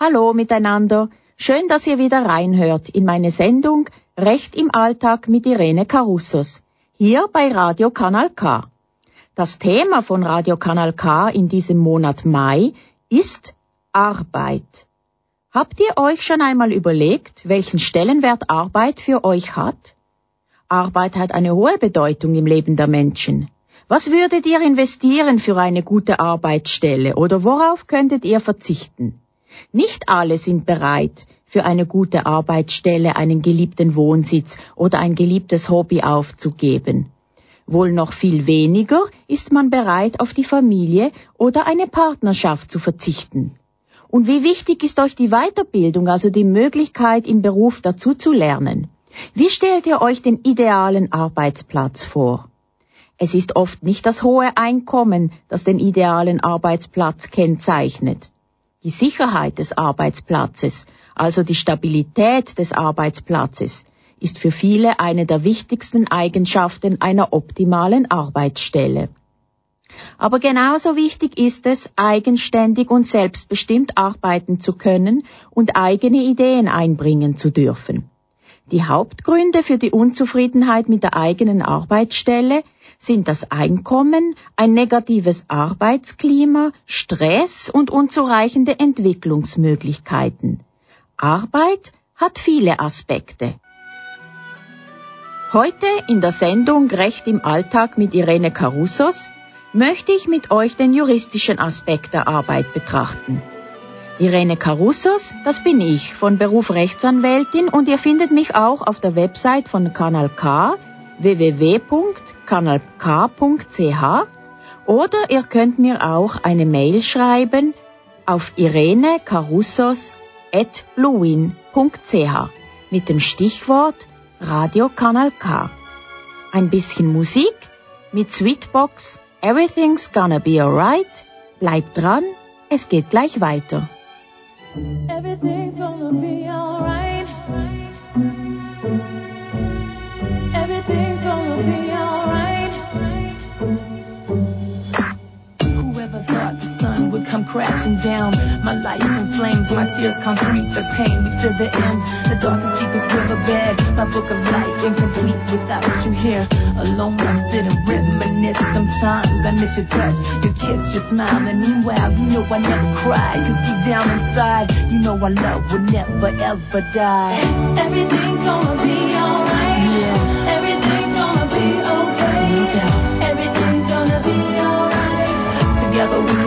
Hallo miteinander. Schön, dass ihr wieder reinhört in meine Sendung Recht im Alltag mit Irene Carussos. Hier bei Radio Kanal K. Das Thema von Radio Kanal K in diesem Monat Mai ist Arbeit. Habt ihr euch schon einmal überlegt, welchen Stellenwert Arbeit für euch hat? Arbeit hat eine hohe Bedeutung im Leben der Menschen. Was würdet ihr investieren für eine gute Arbeitsstelle oder worauf könntet ihr verzichten? Nicht alle sind bereit, für eine gute Arbeitsstelle einen geliebten Wohnsitz oder ein geliebtes Hobby aufzugeben. Wohl noch viel weniger ist man bereit, auf die Familie oder eine Partnerschaft zu verzichten. Und wie wichtig ist euch die Weiterbildung, also die Möglichkeit, im Beruf dazu zu lernen? Wie stellt ihr euch den idealen Arbeitsplatz vor? Es ist oft nicht das hohe Einkommen, das den idealen Arbeitsplatz kennzeichnet. Die Sicherheit des Arbeitsplatzes, also die Stabilität des Arbeitsplatzes, ist für viele eine der wichtigsten Eigenschaften einer optimalen Arbeitsstelle. Aber genauso wichtig ist es, eigenständig und selbstbestimmt arbeiten zu können und eigene Ideen einbringen zu dürfen. Die Hauptgründe für die Unzufriedenheit mit der eigenen Arbeitsstelle sind das Einkommen, ein negatives Arbeitsklima, Stress und unzureichende Entwicklungsmöglichkeiten. Arbeit hat viele Aspekte. Heute in der Sendung Recht im Alltag mit Irene Carussos möchte ich mit euch den juristischen Aspekt der Arbeit betrachten. Irene Carussos, das bin ich, von Beruf Rechtsanwältin und ihr findet mich auch auf der Website von Kanal K www.kanalk.ch oder ihr könnt mir auch eine Mail schreiben auf irenecarussos.bluewin.ch mit dem Stichwort Radio Kanal K. Ein bisschen Musik mit Sweetbox Everything's Gonna Be Alright. Bleibt dran, es geht gleich weiter. Everything's gonna be alright. Come crashing down. My life in flames, my tears concrete the pain. We feel the end, the darkest, deepest riverbed. My book of life incomplete without you here. Alone, I sit and reminisce. Sometimes I miss your touch, your kiss, your smile. And meanwhile, you know I never cry. Cause deep down inside, you know our love will never ever die. Everything's gonna be alright.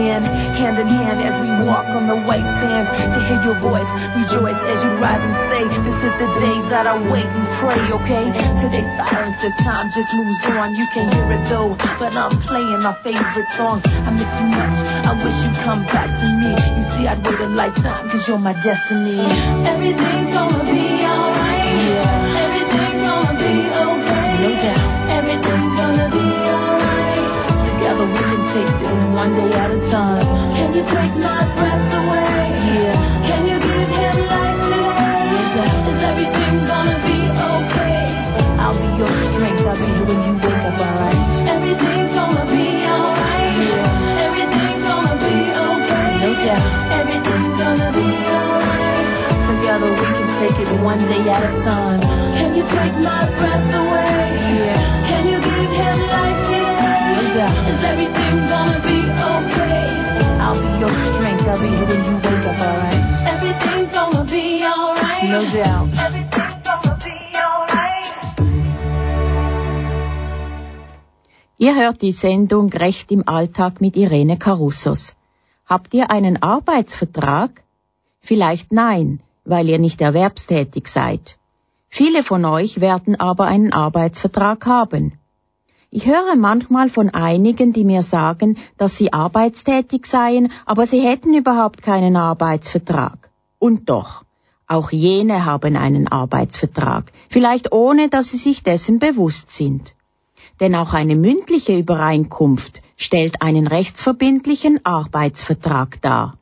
Again. Hand in hand as we walk on the white sands. To hear your voice, rejoice as you rise and say, This is the day that I wait and pray, okay? Today's silence, this time just moves on. You can hear it though, but I'm playing my favorite songs. I miss you much. I wish you'd come back to me. You see, I'd wait a lifetime, cause you're my destiny. Everything's gonna be alright. One day at a time. Can you take my breath Ihr hört die Sendung Recht im Alltag mit Irene Carussos. Habt ihr einen Arbeitsvertrag? Vielleicht nein, weil ihr nicht erwerbstätig seid. Viele von euch werden aber einen Arbeitsvertrag haben. Ich höre manchmal von einigen, die mir sagen, dass sie arbeitstätig seien, aber sie hätten überhaupt keinen Arbeitsvertrag. Und doch, auch jene haben einen Arbeitsvertrag, vielleicht ohne dass sie sich dessen bewusst sind. Denn auch eine mündliche Übereinkunft stellt einen rechtsverbindlichen Arbeitsvertrag dar.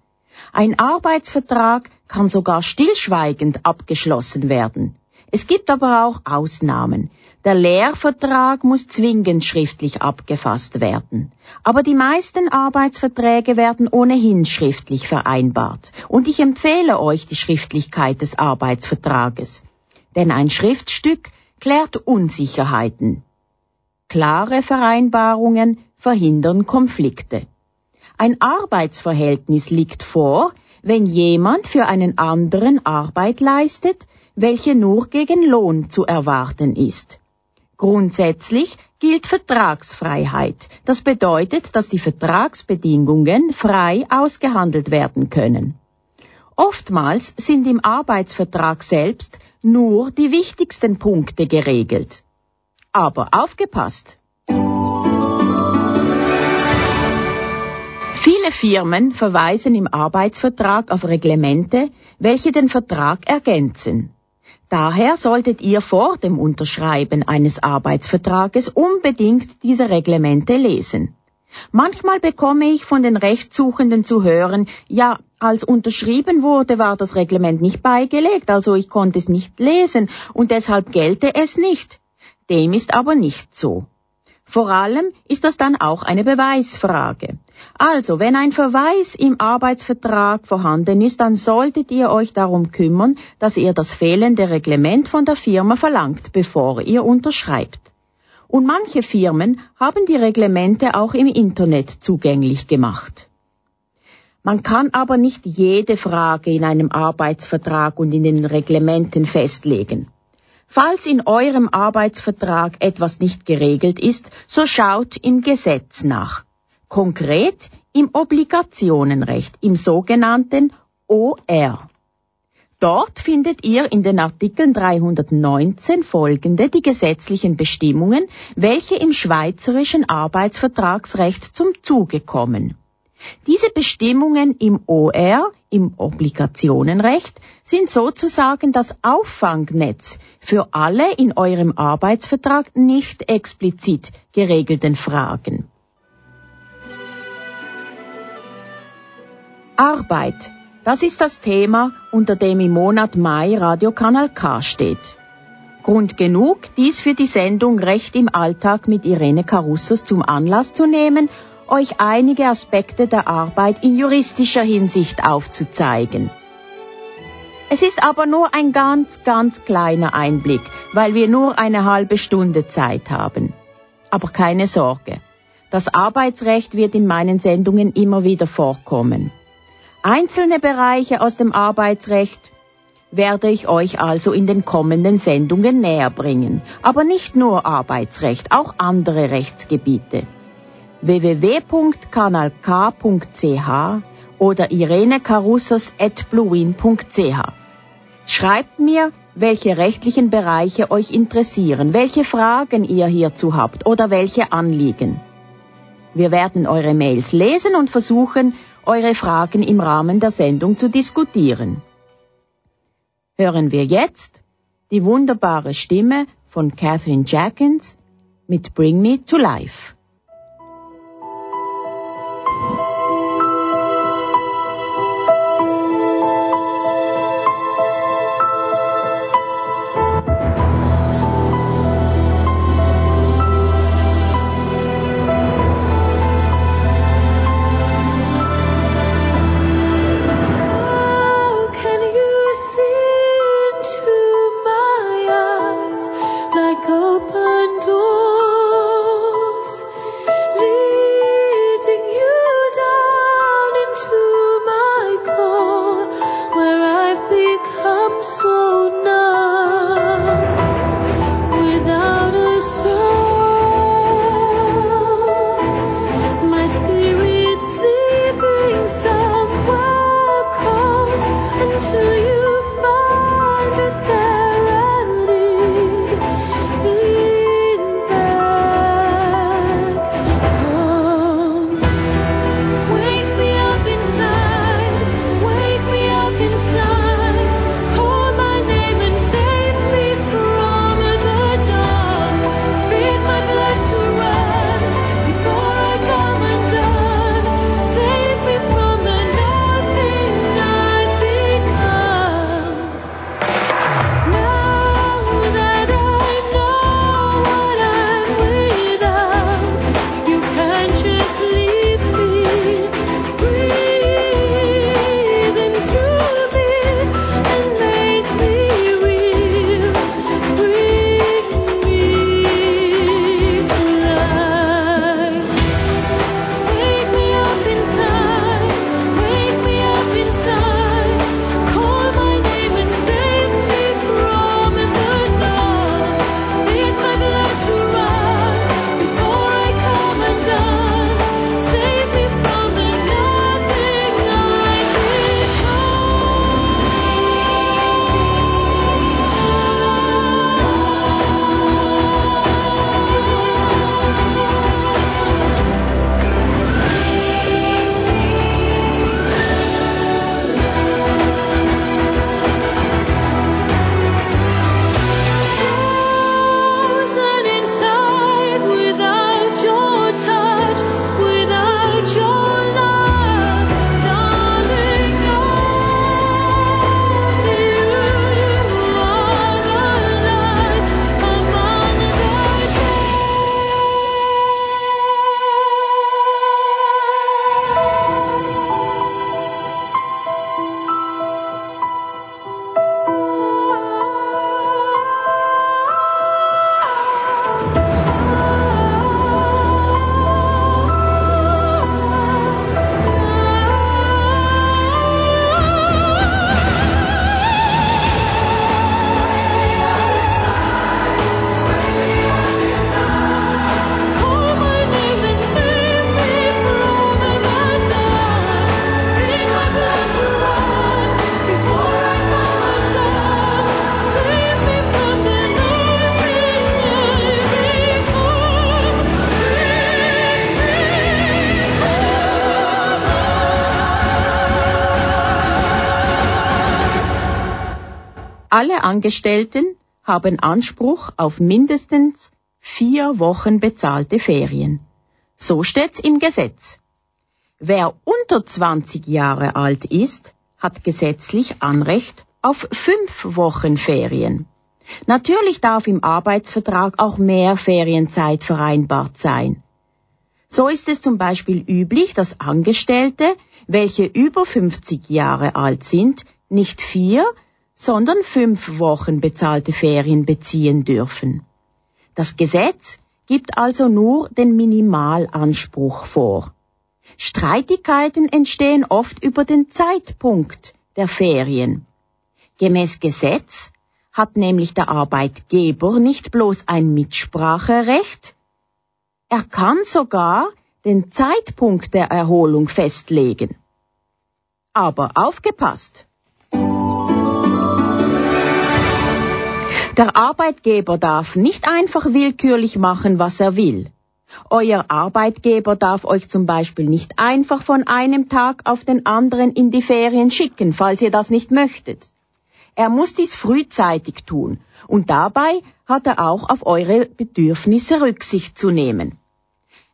Ein Arbeitsvertrag kann sogar stillschweigend abgeschlossen werden. Es gibt aber auch Ausnahmen. Der Lehrvertrag muss zwingend schriftlich abgefasst werden. Aber die meisten Arbeitsverträge werden ohnehin schriftlich vereinbart. Und ich empfehle euch die Schriftlichkeit des Arbeitsvertrages. Denn ein Schriftstück klärt Unsicherheiten. Klare Vereinbarungen verhindern Konflikte. Ein Arbeitsverhältnis liegt vor, wenn jemand für einen anderen Arbeit leistet, welche nur gegen Lohn zu erwarten ist. Grundsätzlich gilt Vertragsfreiheit. Das bedeutet, dass die Vertragsbedingungen frei ausgehandelt werden können. Oftmals sind im Arbeitsvertrag selbst nur die wichtigsten Punkte geregelt. Aber aufgepasst! Viele Firmen verweisen im Arbeitsvertrag auf Reglemente, welche den Vertrag ergänzen. Daher solltet ihr vor dem Unterschreiben eines Arbeitsvertrages unbedingt diese Reglemente lesen. Manchmal bekomme ich von den Rechtssuchenden zu hören, ja, als unterschrieben wurde, war das Reglement nicht beigelegt, also ich konnte es nicht lesen und deshalb gelte es nicht. Dem ist aber nicht so. Vor allem ist das dann auch eine Beweisfrage. Also, wenn ein Verweis im Arbeitsvertrag vorhanden ist, dann solltet ihr euch darum kümmern, dass ihr das fehlende Reglement von der Firma verlangt, bevor ihr unterschreibt. Und manche Firmen haben die Reglemente auch im Internet zugänglich gemacht. Man kann aber nicht jede Frage in einem Arbeitsvertrag und in den Reglementen festlegen. Falls in eurem Arbeitsvertrag etwas nicht geregelt ist, so schaut im Gesetz nach. Konkret im Obligationenrecht, im sogenannten OR. Dort findet ihr in den Artikeln 319 folgende die gesetzlichen Bestimmungen, welche im schweizerischen Arbeitsvertragsrecht zum Zuge kommen. Diese Bestimmungen im OR, im Obligationenrecht, sind sozusagen das Auffangnetz für alle in eurem Arbeitsvertrag nicht explizit geregelten Fragen. Arbeit. Das ist das Thema, unter dem im Monat Mai Radiokanal K steht. Grund genug, dies für die Sendung Recht im Alltag mit Irene Carussos zum Anlass zu nehmen euch einige Aspekte der Arbeit in juristischer Hinsicht aufzuzeigen. Es ist aber nur ein ganz, ganz kleiner Einblick, weil wir nur eine halbe Stunde Zeit haben. Aber keine Sorge. Das Arbeitsrecht wird in meinen Sendungen immer wieder vorkommen. Einzelne Bereiche aus dem Arbeitsrecht werde ich euch also in den kommenden Sendungen näher bringen. Aber nicht nur Arbeitsrecht, auch andere Rechtsgebiete www.kanalk.ch oder irenekarussos.bluewin.ch. Schreibt mir, welche rechtlichen Bereiche euch interessieren, welche Fragen ihr hierzu habt oder welche Anliegen. Wir werden eure Mails lesen und versuchen, eure Fragen im Rahmen der Sendung zu diskutieren. Hören wir jetzt die wunderbare Stimme von Catherine Jackins mit Bring Me to Life. Alle Angestellten haben Anspruch auf mindestens vier Wochen bezahlte Ferien. So steht's im Gesetz. Wer unter 20 Jahre alt ist, hat gesetzlich Anrecht auf fünf Wochen Ferien. Natürlich darf im Arbeitsvertrag auch mehr Ferienzeit vereinbart sein. So ist es zum Beispiel üblich, dass Angestellte, welche über 50 Jahre alt sind, nicht vier, sondern fünf Wochen bezahlte Ferien beziehen dürfen. Das Gesetz gibt also nur den Minimalanspruch vor. Streitigkeiten entstehen oft über den Zeitpunkt der Ferien. Gemäß Gesetz hat nämlich der Arbeitgeber nicht bloß ein Mitspracherecht, er kann sogar den Zeitpunkt der Erholung festlegen. Aber aufgepasst! Der Arbeitgeber darf nicht einfach willkürlich machen, was er will. Euer Arbeitgeber darf euch zum Beispiel nicht einfach von einem Tag auf den anderen in die Ferien schicken, falls ihr das nicht möchtet. Er muss dies frühzeitig tun und dabei hat er auch auf eure Bedürfnisse Rücksicht zu nehmen.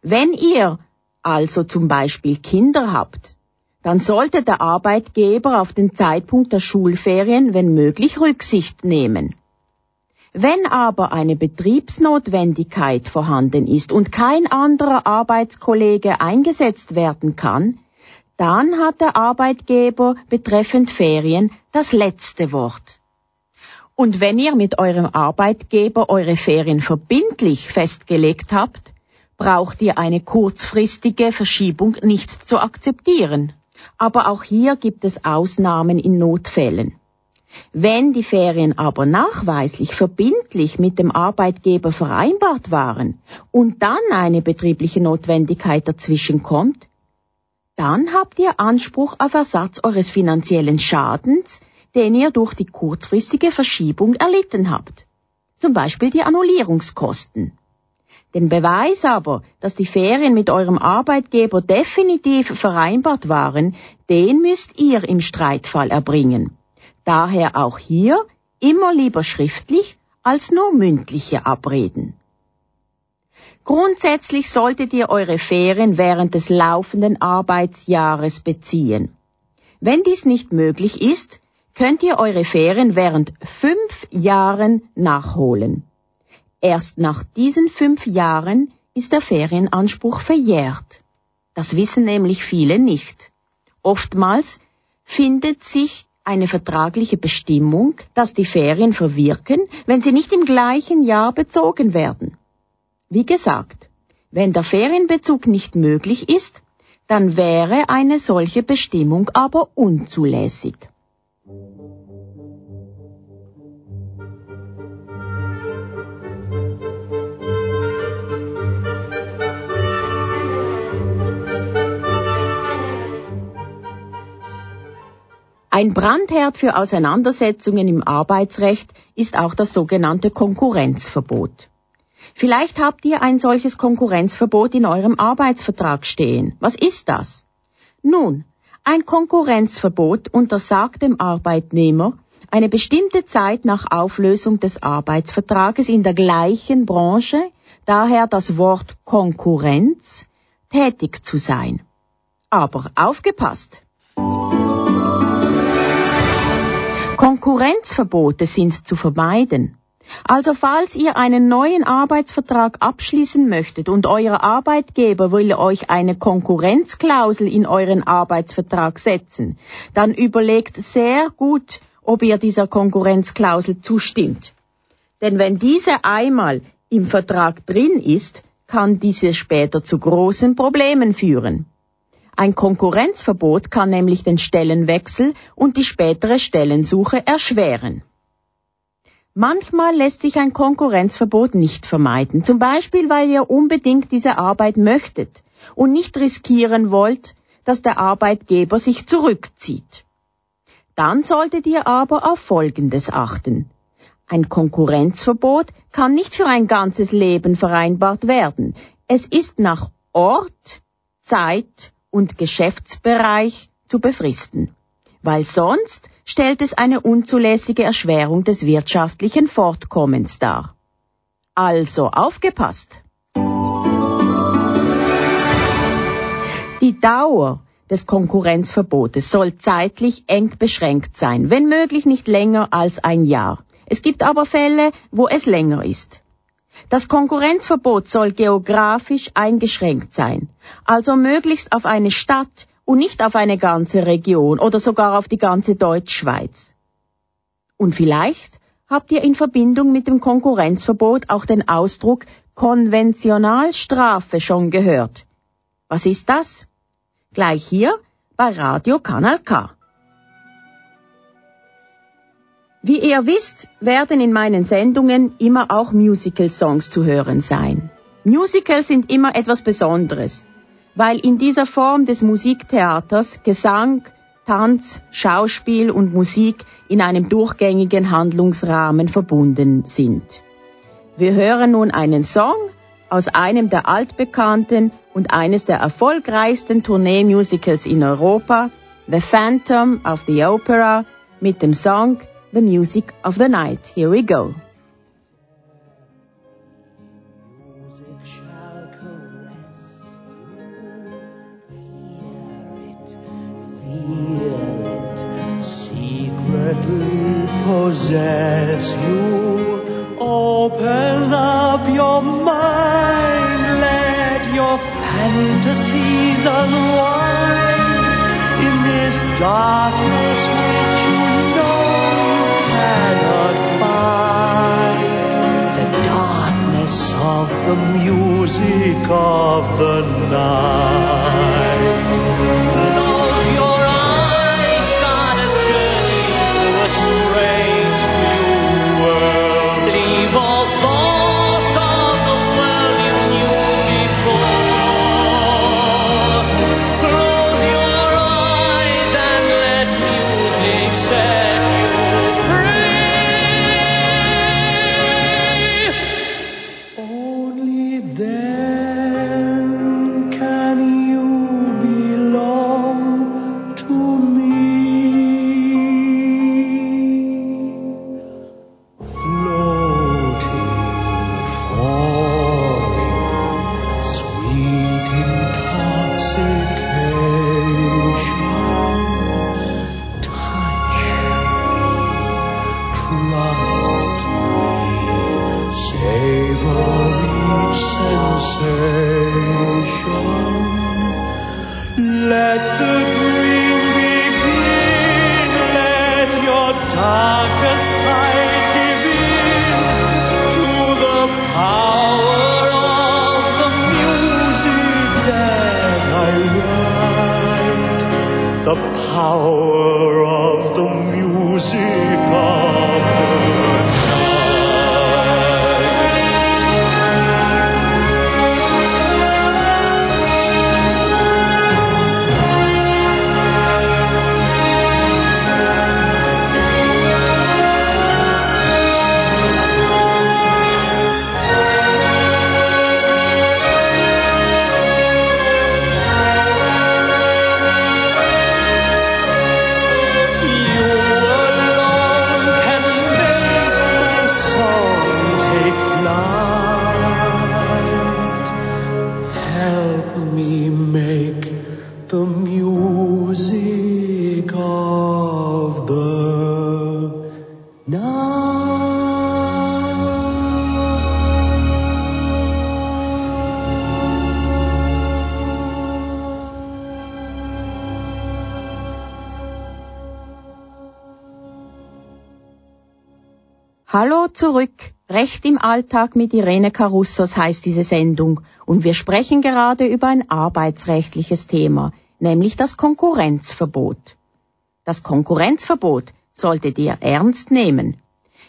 Wenn ihr also zum Beispiel Kinder habt, dann sollte der Arbeitgeber auf den Zeitpunkt der Schulferien, wenn möglich, Rücksicht nehmen. Wenn aber eine Betriebsnotwendigkeit vorhanden ist und kein anderer Arbeitskollege eingesetzt werden kann, dann hat der Arbeitgeber betreffend Ferien das letzte Wort. Und wenn ihr mit eurem Arbeitgeber eure Ferien verbindlich festgelegt habt, braucht ihr eine kurzfristige Verschiebung nicht zu akzeptieren. Aber auch hier gibt es Ausnahmen in Notfällen. Wenn die Ferien aber nachweislich verbindlich mit dem Arbeitgeber vereinbart waren und dann eine betriebliche Notwendigkeit dazwischen kommt, dann habt ihr Anspruch auf Ersatz eures finanziellen Schadens, den ihr durch die kurzfristige Verschiebung erlitten habt. Zum Beispiel die Annullierungskosten. Den Beweis aber, dass die Ferien mit eurem Arbeitgeber definitiv vereinbart waren, den müsst ihr im Streitfall erbringen. Daher auch hier immer lieber schriftlich als nur mündliche Abreden. Grundsätzlich solltet ihr eure Ferien während des laufenden Arbeitsjahres beziehen. Wenn dies nicht möglich ist, könnt ihr eure Ferien während fünf Jahren nachholen. Erst nach diesen fünf Jahren ist der Ferienanspruch verjährt. Das wissen nämlich viele nicht. Oftmals findet sich eine vertragliche Bestimmung, dass die Ferien verwirken, wenn sie nicht im gleichen Jahr bezogen werden. Wie gesagt, wenn der Ferienbezug nicht möglich ist, dann wäre eine solche Bestimmung aber unzulässig. Ein Brandherd für Auseinandersetzungen im Arbeitsrecht ist auch das sogenannte Konkurrenzverbot. Vielleicht habt ihr ein solches Konkurrenzverbot in eurem Arbeitsvertrag stehen. Was ist das? Nun, ein Konkurrenzverbot untersagt dem Arbeitnehmer, eine bestimmte Zeit nach Auflösung des Arbeitsvertrages in der gleichen Branche, daher das Wort Konkurrenz, tätig zu sein. Aber aufgepasst! Konkurrenzverbote sind zu vermeiden. Also falls ihr einen neuen Arbeitsvertrag abschließen möchtet und euer Arbeitgeber will euch eine Konkurrenzklausel in euren Arbeitsvertrag setzen, dann überlegt sehr gut, ob ihr dieser Konkurrenzklausel zustimmt. Denn wenn diese einmal im Vertrag drin ist, kann diese später zu großen Problemen führen. Ein Konkurrenzverbot kann nämlich den Stellenwechsel und die spätere Stellensuche erschweren. Manchmal lässt sich ein Konkurrenzverbot nicht vermeiden, zum Beispiel weil ihr unbedingt diese Arbeit möchtet und nicht riskieren wollt, dass der Arbeitgeber sich zurückzieht. Dann solltet ihr aber auf Folgendes achten. Ein Konkurrenzverbot kann nicht für ein ganzes Leben vereinbart werden. Es ist nach Ort, Zeit und Geschäftsbereich zu befristen, weil sonst stellt es eine unzulässige Erschwerung des wirtschaftlichen Fortkommens dar. Also aufgepasst! Die Dauer des Konkurrenzverbotes soll zeitlich eng beschränkt sein, wenn möglich nicht länger als ein Jahr. Es gibt aber Fälle, wo es länger ist. Das Konkurrenzverbot soll geografisch eingeschränkt sein, also möglichst auf eine Stadt und nicht auf eine ganze Region oder sogar auf die ganze Deutschschweiz. Und vielleicht habt ihr in Verbindung mit dem Konkurrenzverbot auch den Ausdruck Konventionalstrafe schon gehört. Was ist das? Gleich hier bei Radio Kanal K. Wie ihr wisst, werden in meinen Sendungen immer auch Musical-Songs zu hören sein. Musicals sind immer etwas Besonderes weil in dieser Form des Musiktheaters Gesang, Tanz, Schauspiel und Musik in einem durchgängigen Handlungsrahmen verbunden sind. Wir hören nun einen Song aus einem der altbekannten und eines der erfolgreichsten Tourneemusicals in Europa, The Phantom of the Opera, mit dem Song The Music of the Night. Here we go. possess you. Open up your mind, let your fantasies unwind in this darkness which of the music of the night. Recht im Alltag mit Irene Carussos heißt diese Sendung und wir sprechen gerade über ein arbeitsrechtliches Thema, nämlich das Konkurrenzverbot. Das Konkurrenzverbot solltet ihr ernst nehmen.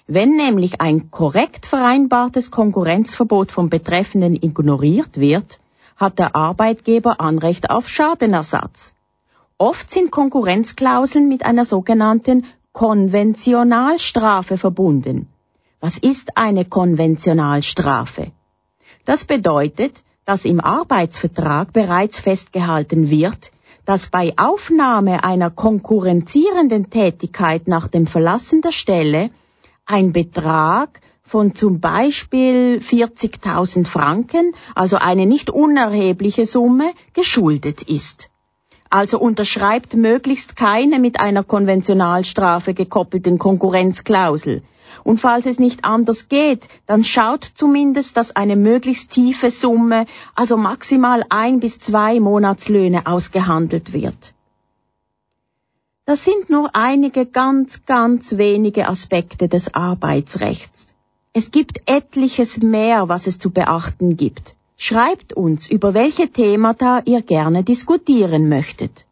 Wenn nämlich ein korrekt vereinbartes Konkurrenzverbot vom Betreffenden ignoriert wird, hat der Arbeitgeber Anrecht auf Schadenersatz. Oft sind Konkurrenzklauseln mit einer sogenannten Konventionalstrafe verbunden. Was ist eine Konventionalstrafe? Das bedeutet, dass im Arbeitsvertrag bereits festgehalten wird, dass bei Aufnahme einer konkurrenzierenden Tätigkeit nach dem Verlassen der Stelle ein Betrag von zum Beispiel 40.000 Franken, also eine nicht unerhebliche Summe, geschuldet ist. Also unterschreibt möglichst keine mit einer Konventionalstrafe gekoppelten Konkurrenzklausel. Und falls es nicht anders geht, dann schaut zumindest, dass eine möglichst tiefe Summe, also maximal ein bis zwei Monatslöhne ausgehandelt wird. Das sind nur einige ganz, ganz wenige Aspekte des Arbeitsrechts. Es gibt etliches mehr, was es zu beachten gibt. Schreibt uns, über welche Themata ihr gerne diskutieren möchtet.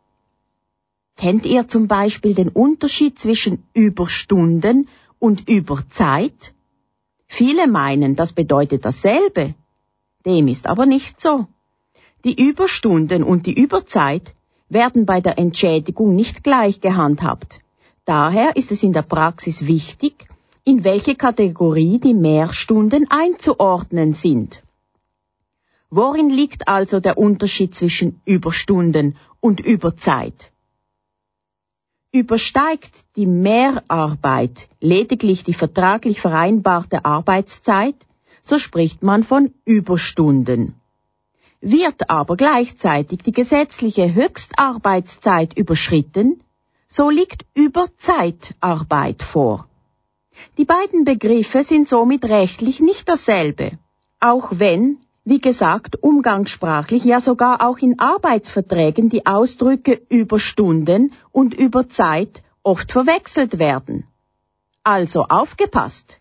Kennt ihr zum Beispiel den Unterschied zwischen Überstunden und Überzeit? Viele meinen, das bedeutet dasselbe. Dem ist aber nicht so. Die Überstunden und die Überzeit werden bei der Entschädigung nicht gleich gehandhabt. Daher ist es in der Praxis wichtig, in welche Kategorie die Mehrstunden einzuordnen sind. Worin liegt also der Unterschied zwischen Überstunden und Überzeit? Übersteigt die Mehrarbeit lediglich die vertraglich vereinbarte Arbeitszeit, so spricht man von Überstunden. Wird aber gleichzeitig die gesetzliche Höchstarbeitszeit überschritten, so liegt Überzeitarbeit vor. Die beiden Begriffe sind somit rechtlich nicht dasselbe, auch wenn, wie gesagt, umgangssprachlich, ja sogar auch in Arbeitsverträgen die Ausdrücke Überstunden und Überzeit oft verwechselt werden. Also aufgepasst!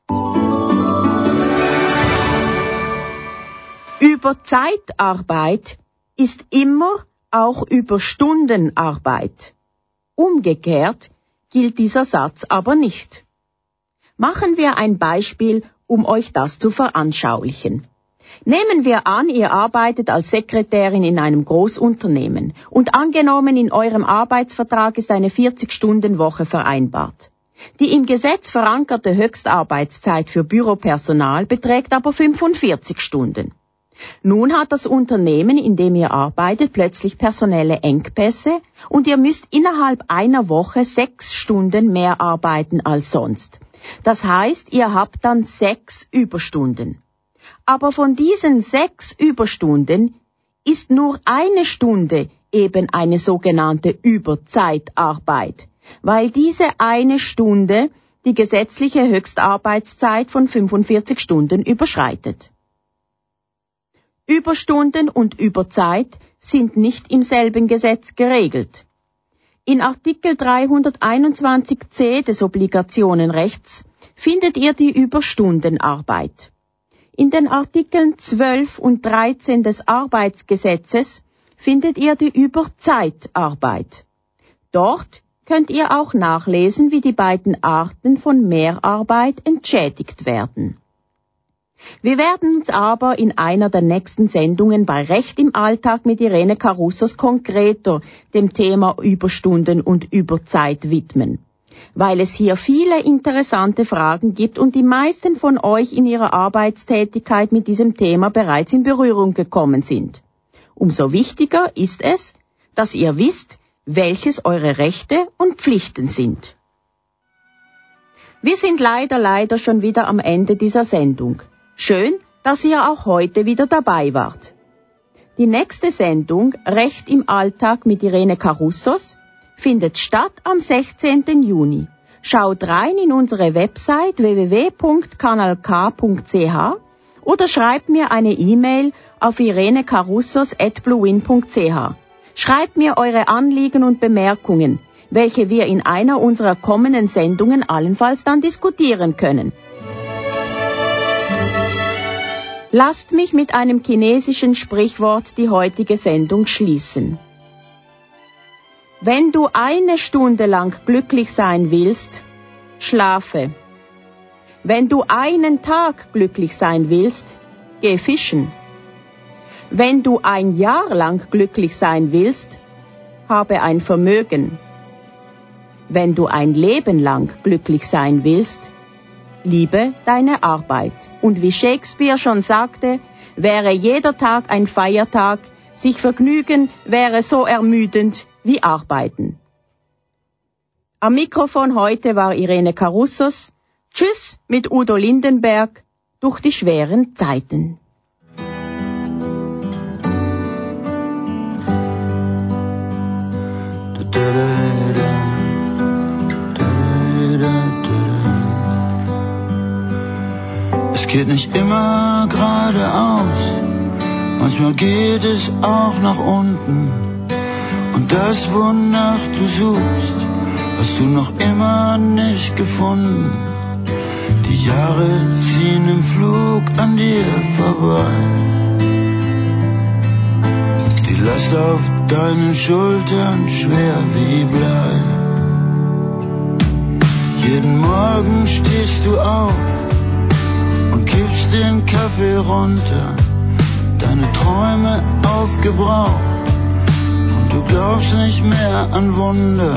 Überzeitarbeit ist immer auch Überstundenarbeit. Umgekehrt gilt dieser Satz aber nicht. Machen wir ein Beispiel, um euch das zu veranschaulichen. Nehmen wir an, ihr arbeitet als Sekretärin in einem Großunternehmen und angenommen in eurem Arbeitsvertrag ist eine 40-Stunden-Woche vereinbart. Die im Gesetz verankerte Höchstarbeitszeit für Büropersonal beträgt aber 45 Stunden. Nun hat das Unternehmen, in dem ihr arbeitet, plötzlich personelle Engpässe und ihr müsst innerhalb einer Woche sechs Stunden mehr arbeiten als sonst. Das heißt, ihr habt dann sechs Überstunden. Aber von diesen sechs Überstunden ist nur eine Stunde eben eine sogenannte Überzeitarbeit, weil diese eine Stunde die gesetzliche Höchstarbeitszeit von 45 Stunden überschreitet. Überstunden und Überzeit sind nicht im selben Gesetz geregelt. In Artikel 321c des Obligationenrechts findet ihr die Überstundenarbeit. In den Artikeln 12 und 13 des Arbeitsgesetzes findet ihr die Überzeitarbeit. Dort könnt ihr auch nachlesen, wie die beiden Arten von Mehrarbeit entschädigt werden. Wir werden uns aber in einer der nächsten Sendungen bei Recht im Alltag mit Irene Carussos konkreter dem Thema Überstunden und Überzeit widmen. Weil es hier viele interessante Fragen gibt und die meisten von euch in ihrer Arbeitstätigkeit mit diesem Thema bereits in Berührung gekommen sind. Umso wichtiger ist es, dass ihr wisst, welches eure Rechte und Pflichten sind. Wir sind leider, leider schon wieder am Ende dieser Sendung. Schön, dass ihr auch heute wieder dabei wart. Die nächste Sendung Recht im Alltag mit Irene Carussos findet statt am 16. Juni. Schaut rein in unsere Website www.kanalk.ch oder schreibt mir eine E-Mail auf irenecarussos.bluewin.ch. Schreibt mir eure Anliegen und Bemerkungen, welche wir in einer unserer kommenden Sendungen allenfalls dann diskutieren können. Lasst mich mit einem chinesischen Sprichwort die heutige Sendung schließen. Wenn du eine Stunde lang glücklich sein willst, schlafe. Wenn du einen Tag glücklich sein willst, geh fischen. Wenn du ein Jahr lang glücklich sein willst, habe ein Vermögen. Wenn du ein Leben lang glücklich sein willst, liebe deine Arbeit. Und wie Shakespeare schon sagte, wäre jeder Tag ein Feiertag, sich vergnügen wäre so ermüdend wie arbeiten. Am Mikrofon heute war Irene Carussos. Tschüss mit Udo Lindenberg durch die schweren Zeiten. Es geht nicht immer geradeaus, manchmal geht es auch nach unten. Und das, wonach du suchst, hast du noch immer nicht gefunden. Die Jahre ziehen im Flug an dir vorbei. Die Last auf deinen Schultern schwer wie Blei. Jeden Morgen stehst du auf und kippst den Kaffee runter, deine Träume aufgebraucht du glaubst nicht mehr an Wunder.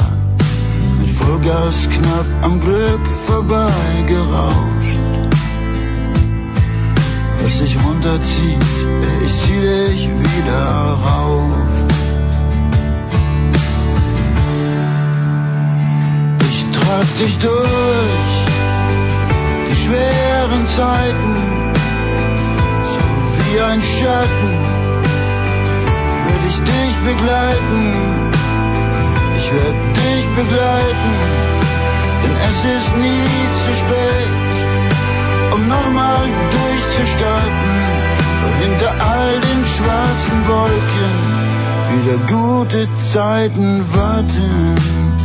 Mit Vollgas knapp am Glück vorbeigerauscht. Was dich runterzieht, ich zieh dich wieder rauf. Ich trag dich durch die schweren Zeiten, so wie ein Schatten, ich dich begleiten. Ich werde dich begleiten, denn es ist nie zu spät, um nochmal durchzustarten, weil hinter all den schwarzen Wolken wieder gute Zeiten warten.